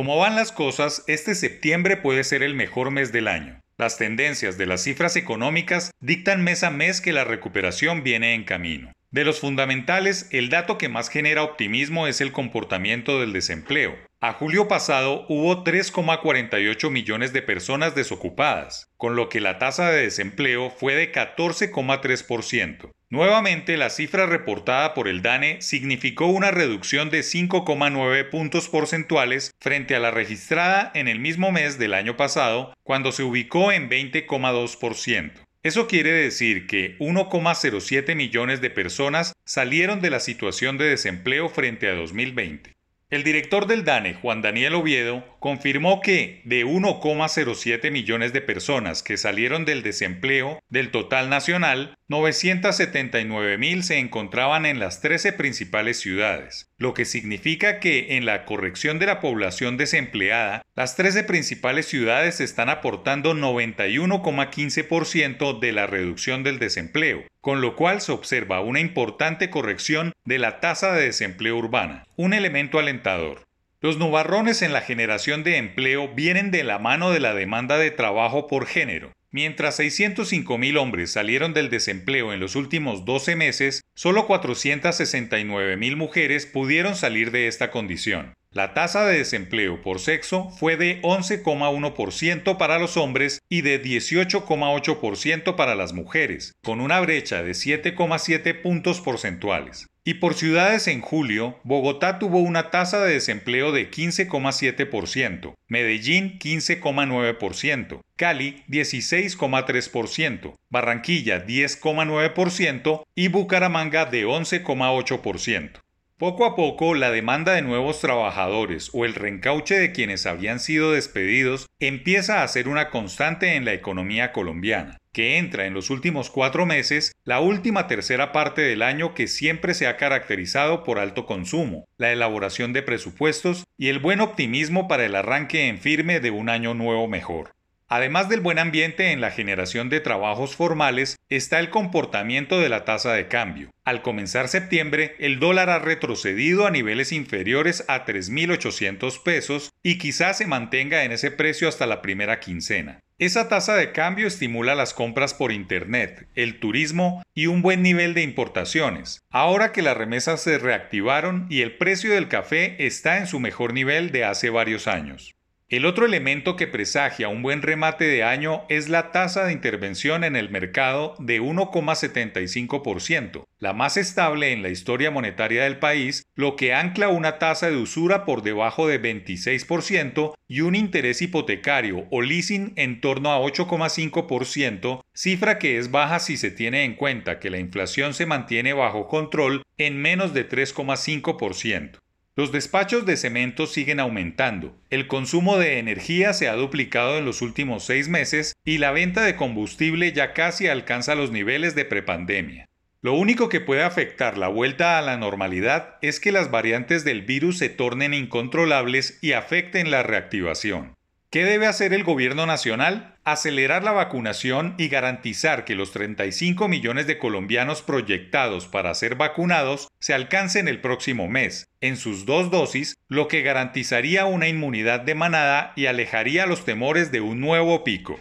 Como van las cosas, este septiembre puede ser el mejor mes del año. Las tendencias de las cifras económicas dictan mes a mes que la recuperación viene en camino. De los fundamentales, el dato que más genera optimismo es el comportamiento del desempleo. A julio pasado hubo 3,48 millones de personas desocupadas, con lo que la tasa de desempleo fue de 14,3%. Nuevamente, la cifra reportada por el DANE significó una reducción de 5,9 puntos porcentuales frente a la registrada en el mismo mes del año pasado, cuando se ubicó en 20,2%. Eso quiere decir que 1,07 millones de personas salieron de la situación de desempleo frente a 2020. El director del DANE, Juan Daniel Oviedo, confirmó que de 1,07 millones de personas que salieron del desempleo del total nacional, 979 mil se encontraban en las 13 principales ciudades, lo que significa que en la corrección de la población desempleada, las 13 principales ciudades están aportando 91,15% de la reducción del desempleo, con lo cual se observa una importante corrección de la tasa de desempleo urbana, un elemento alentador. Los nubarrones en la generación de empleo vienen de la mano de la demanda de trabajo por género. Mientras 605 mil hombres salieron del desempleo en los últimos 12 meses, solo 469 mil mujeres pudieron salir de esta condición. La tasa de desempleo por sexo fue de 11,1% para los hombres y de 18,8% para las mujeres, con una brecha de 7,7 puntos porcentuales. Y por ciudades en julio, Bogotá tuvo una tasa de desempleo de 15,7%, Medellín 15,9%, Cali 16,3%, Barranquilla 10,9% y Bucaramanga de 11,8%. Poco a poco, la demanda de nuevos trabajadores o el reencauche de quienes habían sido despedidos empieza a ser una constante en la economía colombiana, que entra en los últimos cuatro meses, la última tercera parte del año que siempre se ha caracterizado por alto consumo, la elaboración de presupuestos y el buen optimismo para el arranque en firme de un año nuevo mejor. Además del buen ambiente en la generación de trabajos formales, está el comportamiento de la tasa de cambio. Al comenzar septiembre, el dólar ha retrocedido a niveles inferiores a 3.800 pesos y quizás se mantenga en ese precio hasta la primera quincena. Esa tasa de cambio estimula las compras por Internet, el turismo y un buen nivel de importaciones. Ahora que las remesas se reactivaron y el precio del café está en su mejor nivel de hace varios años. El otro elemento que presagia un buen remate de año es la tasa de intervención en el mercado de 1,75%, la más estable en la historia monetaria del país, lo que ancla una tasa de usura por debajo de 26% y un interés hipotecario o leasing en torno a 8,5%, cifra que es baja si se tiene en cuenta que la inflación se mantiene bajo control en menos de 3,5%. Los despachos de cemento siguen aumentando, el consumo de energía se ha duplicado en los últimos seis meses y la venta de combustible ya casi alcanza los niveles de prepandemia. Lo único que puede afectar la vuelta a la normalidad es que las variantes del virus se tornen incontrolables y afecten la reactivación. ¿Qué debe hacer el gobierno nacional? Acelerar la vacunación y garantizar que los 35 millones de colombianos proyectados para ser vacunados se alcancen el próximo mes, en sus dos dosis, lo que garantizaría una inmunidad de manada y alejaría los temores de un nuevo pico.